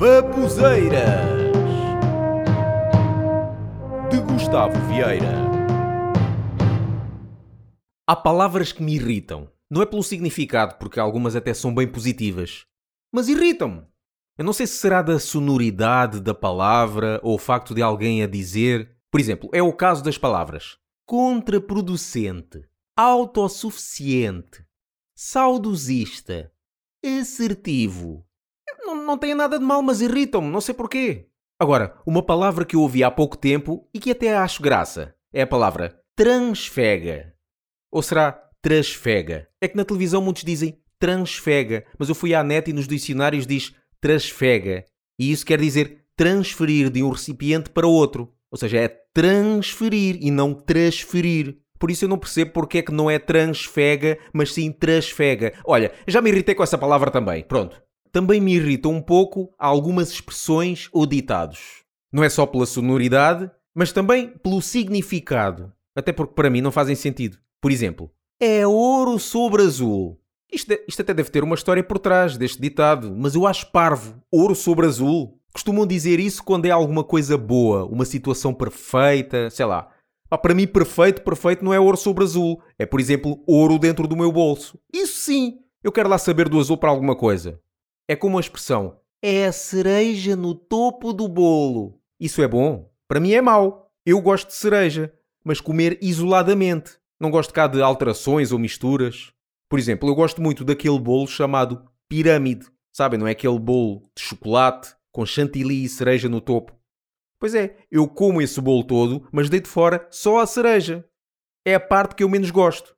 Babuzeiras de Gustavo Vieira. Há palavras que me irritam. Não é pelo significado, porque algumas até são bem positivas, mas irritam-me. Eu não sei se será da sonoridade da palavra ou o facto de alguém a dizer. Por exemplo, é o caso das palavras contraproducente, autossuficiente, saudosista, assertivo. Não, não tem nada de mal, mas irritam-me, não sei porquê. Agora, uma palavra que eu ouvi há pouco tempo e que até acho graça é a palavra transfega. Ou será trasfega? É que na televisão muitos dizem transfega, mas eu fui à net e nos dicionários diz trasfega. E isso quer dizer transferir de um recipiente para outro. Ou seja, é transferir e não transferir. Por isso eu não percebo porque é que não é transfega, mas sim trasfega. Olha, já me irritei com essa palavra também. Pronto. Também me irritam um pouco algumas expressões ou ditados. Não é só pela sonoridade, mas também pelo significado. Até porque para mim não fazem sentido. Por exemplo, é ouro sobre azul. Isto, isto até deve ter uma história por trás deste ditado, mas eu acho parvo. Ouro sobre azul. Costumam dizer isso quando é alguma coisa boa, uma situação perfeita, sei lá. Ah, para mim, perfeito, perfeito não é ouro sobre azul. É, por exemplo, ouro dentro do meu bolso. Isso sim! Eu quero lá saber do azul para alguma coisa. É como a expressão é a cereja no topo do bolo. Isso é bom? Para mim é mau. Eu gosto de cereja, mas comer isoladamente. Não gosto cá de alterações ou misturas. Por exemplo, eu gosto muito daquele bolo chamado pirâmide. Sabem, não é aquele bolo de chocolate com chantilly e cereja no topo. Pois é, eu como esse bolo todo, mas deito fora só a cereja. É a parte que eu menos gosto.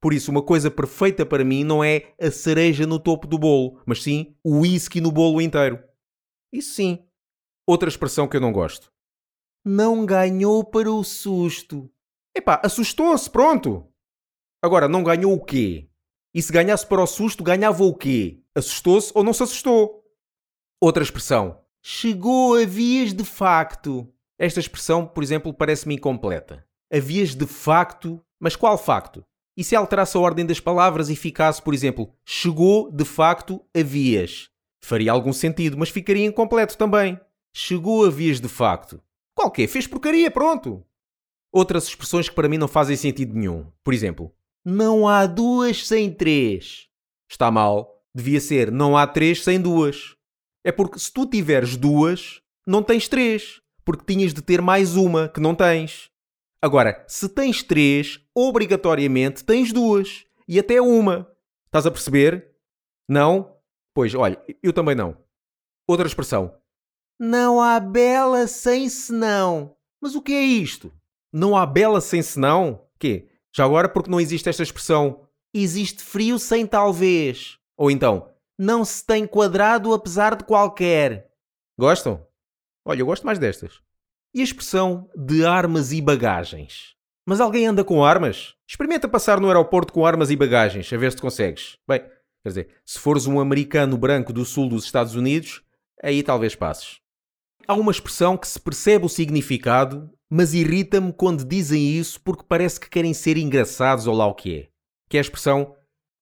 Por isso, uma coisa perfeita para mim não é a cereja no topo do bolo, mas sim o whisky no bolo inteiro. Isso sim. Outra expressão que eu não gosto. Não ganhou para o susto. Epá, assustou-se, pronto. Agora, não ganhou o quê? E se ganhasse para o susto, ganhava o quê? Assustou-se ou não se assustou? Outra expressão. Chegou a vias de facto. Esta expressão, por exemplo, parece-me incompleta. A vias de facto, mas qual facto? E se alterasse a ordem das palavras e ficasse, por exemplo, chegou de facto a vias? Faria algum sentido, mas ficaria incompleto também. Chegou a vias de facto. Qual que Fez porcaria, pronto. Outras expressões que para mim não fazem sentido nenhum. Por exemplo, não há duas sem três. Está mal. Devia ser não há três sem duas. É porque se tu tiveres duas, não tens três. Porque tinhas de ter mais uma que não tens. Agora, se tens três, obrigatoriamente tens duas. E até uma. Estás a perceber? Não? Pois, olha, eu também não. Outra expressão. Não há bela sem senão. Mas o que é isto? Não há bela sem senão? Quê? Já agora porque não existe esta expressão existe frio sem talvez. Ou então, não se tem quadrado apesar de qualquer. Gostam? Olha, eu gosto mais destas. E a expressão de armas e bagagens? Mas alguém anda com armas? Experimenta passar no aeroporto com armas e bagagens, a ver se consegues. Bem, quer dizer, se fores um americano branco do sul dos Estados Unidos, aí talvez passes. Há uma expressão que se percebe o significado, mas irrita-me quando dizem isso porque parece que querem ser engraçados ou lá o que é. Que é a expressão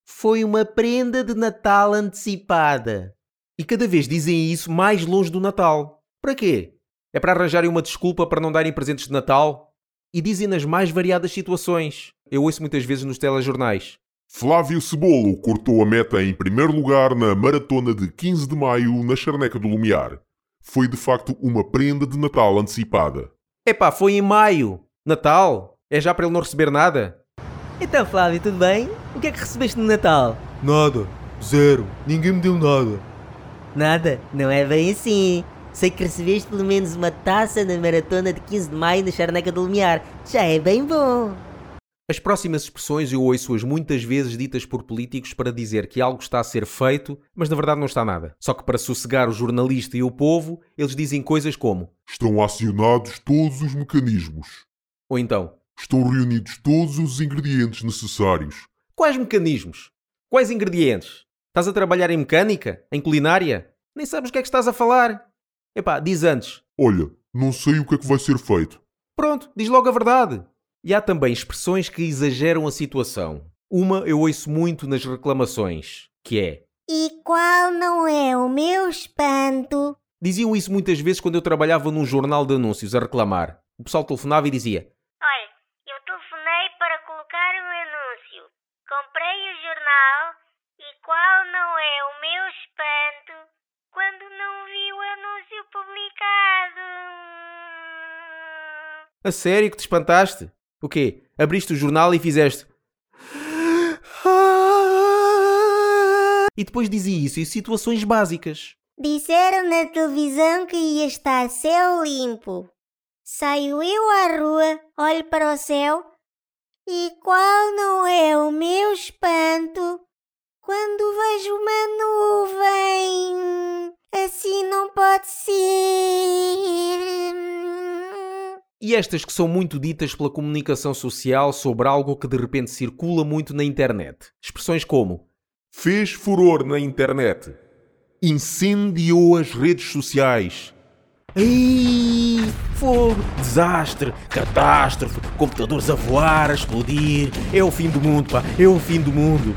foi uma prenda de Natal antecipada. E cada vez dizem isso mais longe do Natal. Para quê? É para arranjarem uma desculpa para não darem presentes de Natal? E dizem nas mais variadas situações. Eu ouço muitas vezes nos telejornais. Flávio Cebolo cortou a meta em primeiro lugar na maratona de 15 de maio na Charneca do Lumiar. Foi de facto uma prenda de Natal antecipada. Epá, foi em maio. Natal? É já para ele não receber nada? Então, Flávio, tudo bem? O que é que recebeste no Natal? Nada. Zero. Ninguém me deu nada. Nada? Não é bem assim. Sei que recebeste pelo menos uma taça na maratona de 15 de maio na Charneca do Lumiar. Já é bem bom. As próximas expressões eu ouço-as muitas vezes ditas por políticos para dizer que algo está a ser feito, mas na verdade não está nada. Só que para sossegar o jornalista e o povo, eles dizem coisas como: Estão acionados todos os mecanismos. Ou então: Estão reunidos todos os ingredientes necessários. Quais mecanismos? Quais ingredientes? Estás a trabalhar em mecânica? Em culinária? Nem sabes o que é que estás a falar. Epá, diz antes. Olha, não sei o que é que vai ser feito. Pronto, diz logo a verdade. E há também expressões que exageram a situação. Uma eu ouço muito nas reclamações, que é E qual não é o meu espanto Diziam isso muitas vezes quando eu trabalhava num jornal de anúncios a reclamar. O pessoal telefonava e dizia: Olha, eu telefonei para colocar um anúncio. Comprei o jornal e qual não é o meu espanto quando não vi o anúncio publicado? A sério que te espantaste? O quê? Abriste o jornal e fizeste. E depois dizia isso em situações básicas. Disseram na televisão que ia estar céu limpo. Saio eu à rua, olho para o céu e qual não é o meu espanto quando vejo uma nuvem? Assim não pode ser. E estas que são muito ditas pela comunicação social sobre algo que de repente circula muito na internet. Expressões como Fez furor na internet. Incendiou as redes sociais. Ei, fogo, desastre, catástrofe, computadores a voar, a explodir. É o fim do mundo, pá, é o fim do mundo.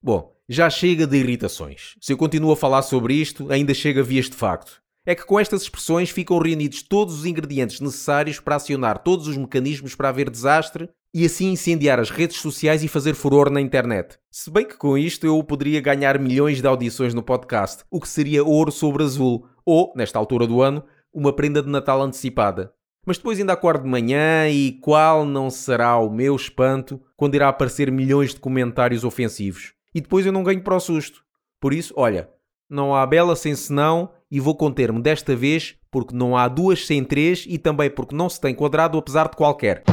Bom, já chega de irritações. Se eu continuo a falar sobre isto, ainda chega a vias de facto. É que com estas expressões ficam reunidos todos os ingredientes necessários para acionar todos os mecanismos para haver desastre e assim incendiar as redes sociais e fazer furor na internet. Se bem que com isto eu poderia ganhar milhões de audições no podcast, o que seria ouro sobre azul, ou, nesta altura do ano, uma prenda de Natal antecipada. Mas depois ainda acordo de manhã e qual não será o meu espanto quando irá aparecer milhões de comentários ofensivos. E depois eu não ganho para o susto. Por isso, olha, não há bela sem senão e vou conter-me desta vez porque não há duas sem três e também porque não se tem quadrado apesar de qualquer.